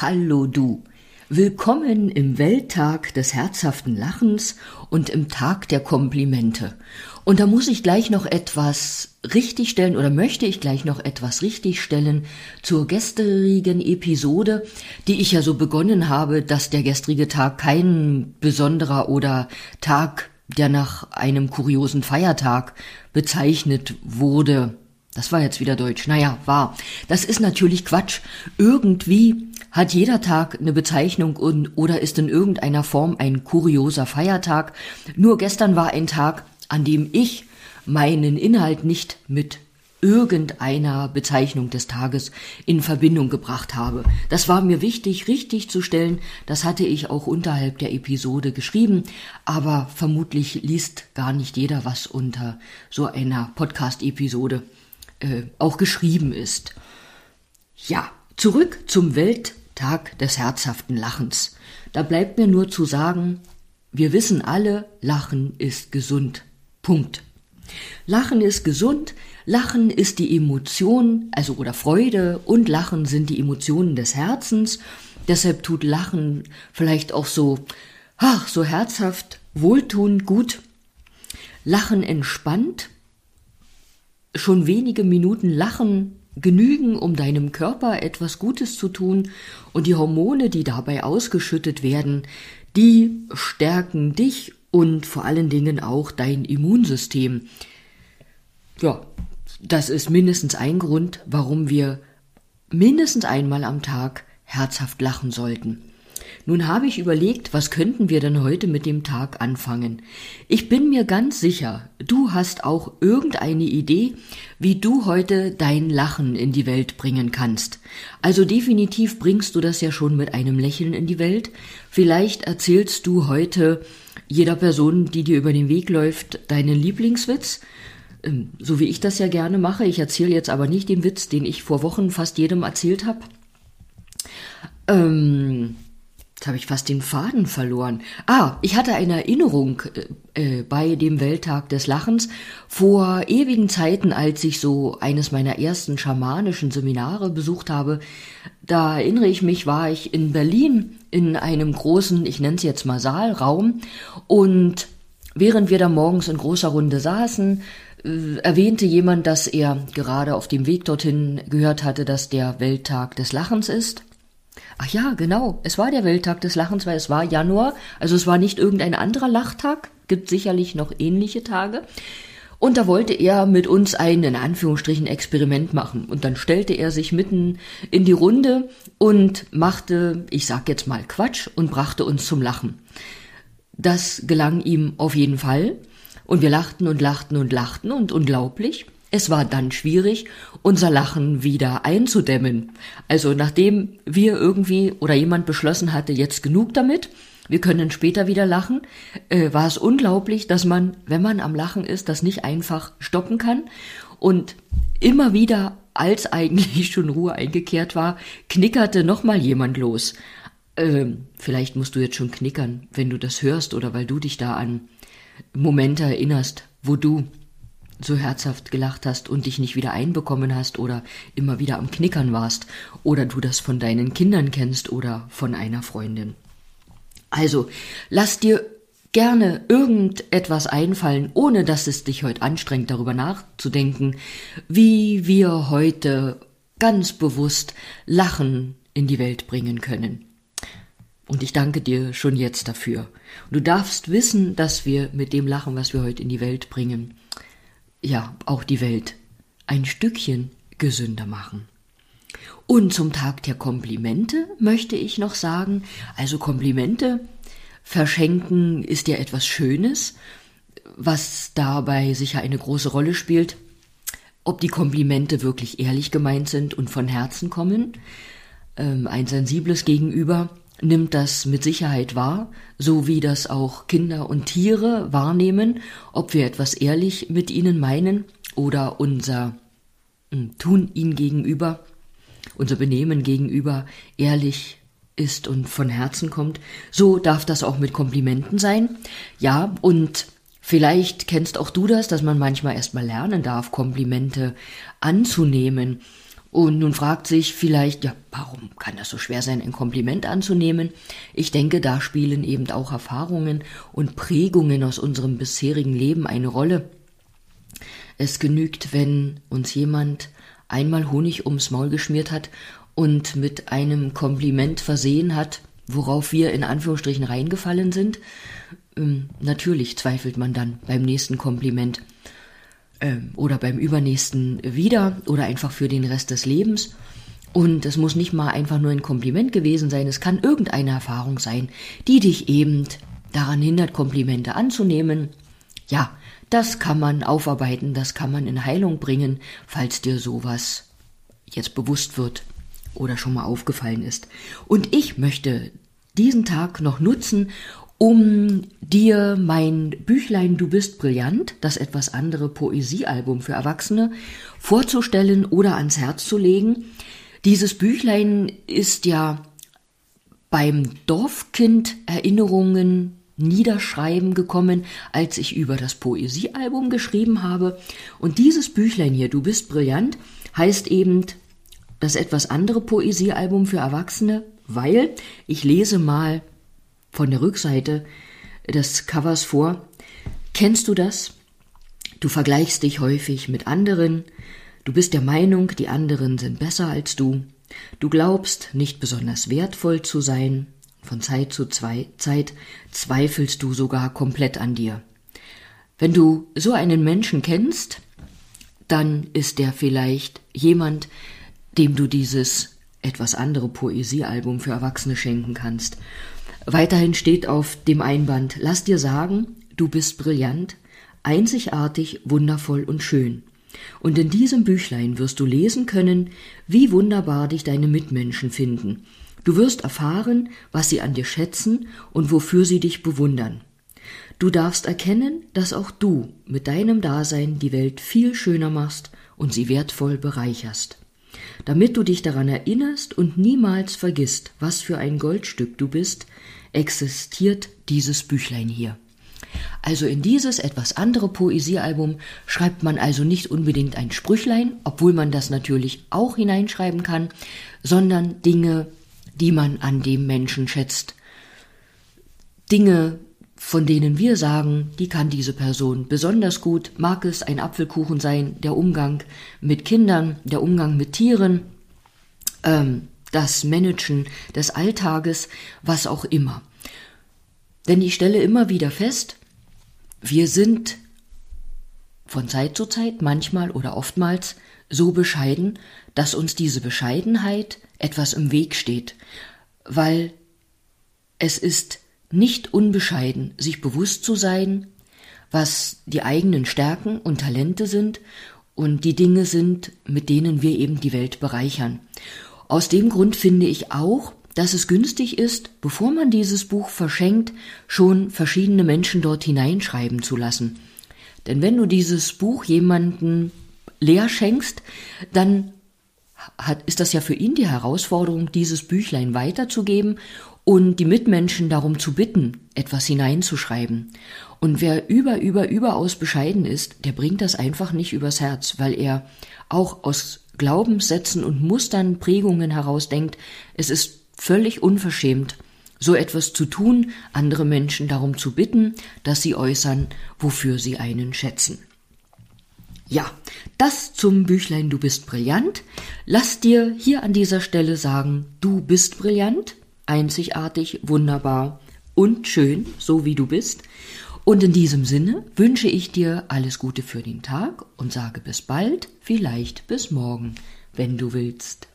Hallo du. Willkommen im Welttag des herzhaften Lachens und im Tag der Komplimente. Und da muss ich gleich noch etwas richtigstellen oder möchte ich gleich noch etwas richtigstellen zur gestrigen Episode, die ich ja so begonnen habe, dass der gestrige Tag kein besonderer oder Tag, der nach einem kuriosen Feiertag bezeichnet wurde. Das war jetzt wieder Deutsch. Naja, war. Das ist natürlich Quatsch. Irgendwie hat jeder Tag eine Bezeichnung und, oder ist in irgendeiner Form ein kurioser Feiertag. Nur gestern war ein Tag, an dem ich meinen Inhalt nicht mit irgendeiner Bezeichnung des Tages in Verbindung gebracht habe. Das war mir wichtig, richtig zu stellen. Das hatte ich auch unterhalb der Episode geschrieben. Aber vermutlich liest gar nicht jeder, was unter so einer Podcast-Episode äh, auch geschrieben ist. Ja, zurück zum Welttag des herzhaften Lachens. Da bleibt mir nur zu sagen, wir wissen alle, Lachen ist gesund. Punkt. Lachen ist gesund, Lachen ist die Emotion, also oder Freude und Lachen sind die Emotionen des Herzens. Deshalb tut Lachen vielleicht auch so, ach, so herzhaft, wohltuend, gut. Lachen entspannt. Schon wenige Minuten Lachen genügen, um deinem Körper etwas Gutes zu tun und die Hormone, die dabei ausgeschüttet werden, die stärken dich und vor allen Dingen auch dein Immunsystem. Ja, das ist mindestens ein Grund, warum wir mindestens einmal am Tag herzhaft lachen sollten. Nun habe ich überlegt, was könnten wir denn heute mit dem Tag anfangen? Ich bin mir ganz sicher, du hast auch irgendeine Idee, wie du heute dein Lachen in die Welt bringen kannst. Also definitiv bringst du das ja schon mit einem Lächeln in die Welt. Vielleicht erzählst du heute jeder Person, die dir über den Weg läuft, deinen Lieblingswitz. Ähm, so wie ich das ja gerne mache. Ich erzähle jetzt aber nicht den Witz, den ich vor Wochen fast jedem erzählt habe. Ähm, Jetzt habe ich fast den Faden verloren. Ah, ich hatte eine Erinnerung äh, äh, bei dem Welttag des Lachens vor ewigen Zeiten, als ich so eines meiner ersten schamanischen Seminare besucht habe. Da erinnere ich mich, war ich in Berlin in einem großen, ich nenne es jetzt mal Saalraum und während wir da morgens in großer Runde saßen, äh, erwähnte jemand, dass er gerade auf dem Weg dorthin gehört hatte, dass der Welttag des Lachens ist. Ach ja, genau. Es war der Welttag des Lachens, weil es war Januar. Also es war nicht irgendein anderer Lachtag. Gibt sicherlich noch ähnliche Tage. Und da wollte er mit uns ein, in Anführungsstrichen, Experiment machen. Und dann stellte er sich mitten in die Runde und machte, ich sag jetzt mal Quatsch, und brachte uns zum Lachen. Das gelang ihm auf jeden Fall. Und wir lachten und lachten und lachten und unglaublich. Es war dann schwierig, unser Lachen wieder einzudämmen. Also nachdem wir irgendwie oder jemand beschlossen hatte, jetzt genug damit, wir können später wieder lachen, äh, war es unglaublich, dass man, wenn man am Lachen ist, das nicht einfach stoppen kann. Und immer wieder, als eigentlich schon Ruhe eingekehrt war, knickerte nochmal jemand los. Ähm, vielleicht musst du jetzt schon knickern, wenn du das hörst oder weil du dich da an Momente erinnerst, wo du so herzhaft gelacht hast und dich nicht wieder einbekommen hast oder immer wieder am Knickern warst oder du das von deinen Kindern kennst oder von einer Freundin. Also, lass dir gerne irgendetwas einfallen, ohne dass es dich heute anstrengt, darüber nachzudenken, wie wir heute ganz bewusst Lachen in die Welt bringen können. Und ich danke dir schon jetzt dafür. du darfst wissen, dass wir mit dem Lachen, was wir heute in die Welt bringen, ja auch die Welt ein Stückchen gesünder machen. Und zum Tag der Komplimente möchte ich noch sagen, also Komplimente verschenken ist ja etwas Schönes, was dabei sicher eine große Rolle spielt, ob die Komplimente wirklich ehrlich gemeint sind und von Herzen kommen. Ähm, ein sensibles Gegenüber nimmt das mit Sicherheit wahr, so wie das auch Kinder und Tiere wahrnehmen, ob wir etwas ehrlich mit ihnen meinen oder unser hm, Tun ihnen gegenüber, unser Benehmen gegenüber ehrlich ist und von Herzen kommt. So darf das auch mit Komplimenten sein. Ja, und vielleicht kennst auch du das, dass man manchmal erstmal lernen darf, Komplimente anzunehmen Und nun fragt sich vielleicht, ja, warum kann das so schwer sein, ein Kompliment anzunehmen? Ich denke, da spielen eben auch Erfahrungen und Prägungen aus unserem bisherigen Leben eine Rolle. Es genügt, wenn uns jemand einmal Honig ums Maul geschmiert hat und mit einem Kompliment versehen hat, worauf wir in Anführungsstrichen reingefallen sind. Ähm, natürlich zweifelt man dann beim nächsten Kompliment ähm, oder beim übernächsten wieder oder einfach für den Rest des Lebens. Und es muss nicht mal einfach nur ein Kompliment gewesen sein, es kann irgendeine Erfahrung sein, die dich eben daran hindert, Komplimente anzunehmen. Ja, das kann man aufarbeiten, das kann man in Heilung bringen, falls dir sowas jetzt bewusst wird oder schon mal aufgefallen ist. Und ich möchte diesen Tag noch nutzen, um dir mein Büchlein Du bist brillant, das etwas andere Poesiealbum für Erwachsene, vorzustellen oder ans Herz zu legen. Dieses Büchlein ist ja beim Dorfkind Erinnerungen Niederschreiben gekommen, als ich über das Poesiealbum geschrieben habe. Und dieses Büchlein hier, Du bist brillant, heißt eben das etwas andere Poesiealbum für Erwachsene, weil ich lese mal von der Rückseite des Covers vor. Kennst du das? Du vergleichst dich häufig mit anderen, du bist der Meinung, die anderen sind besser als du, du glaubst, nicht besonders wertvoll zu sein, von Zeit zu Zeit zweifelst du sogar komplett an dir. Wenn du so einen Menschen kennst, dann ist der vielleicht jemand, dem du dieses etwas andere Poesiealbum für Erwachsene schenken kannst. Weiterhin steht auf dem Einband, lass dir sagen, du bist brillant, einzigartig, wundervoll und schön. Und in diesem Büchlein wirst du lesen können, wie wunderbar dich deine Mitmenschen finden, Du wirst erfahren, was sie an dir schätzen und wofür sie dich bewundern. Du darfst erkennen, dass auch du mit deinem Dasein die Welt viel schöner machst und sie wertvoll bereicherst. Damit du dich daran erinnerst und niemals vergisst, was für ein Goldstück du bist, existiert dieses Büchlein hier. Also in dieses etwas andere Poesiealbum schreibt man also nicht unbedingt ein Sprüchlein, obwohl man das natürlich auch hineinschreiben kann, sondern Dinge, die man an dem Menschen schätzt. Dinge, von denen wir sagen, die kann diese Person besonders gut, mag es ein Apfelkuchen sein, der Umgang mit Kindern, der Umgang mit Tieren, ähm, das Managen des Alltages, was auch immer. Denn ich stelle immer wieder fest, wir sind von Zeit zu Zeit, manchmal oder oftmals, so bescheiden, dass uns diese Bescheidenheit etwas im Weg steht, weil es ist nicht unbescheiden, sich bewusst zu sein, was die eigenen Stärken und Talente sind und die Dinge sind, mit denen wir eben die Welt bereichern. Aus dem Grund finde ich auch, dass es günstig ist, bevor man dieses Buch verschenkt, schon verschiedene Menschen dort hineinschreiben zu lassen. Denn wenn du dieses Buch jemanden leer schenkst, dann hat, ist das ja für ihn die Herausforderung, dieses Büchlein weiterzugeben und die Mitmenschen darum zu bitten, etwas hineinzuschreiben. Und wer über, über, überaus bescheiden ist, der bringt das einfach nicht übers Herz, weil er auch aus Glaubenssätzen und Mustern, Prägungen heraus denkt, es ist völlig unverschämt, so etwas zu tun, andere Menschen darum zu bitten, dass sie äußern, wofür sie einen schätzen. Ja, das zum Büchlein Du bist brillant. Lass dir hier an dieser Stelle sagen, du bist brillant, einzigartig, wunderbar und schön, so wie du bist. Und in diesem Sinne wünsche ich dir alles Gute für den Tag und sage bis bald, vielleicht bis morgen, wenn du willst.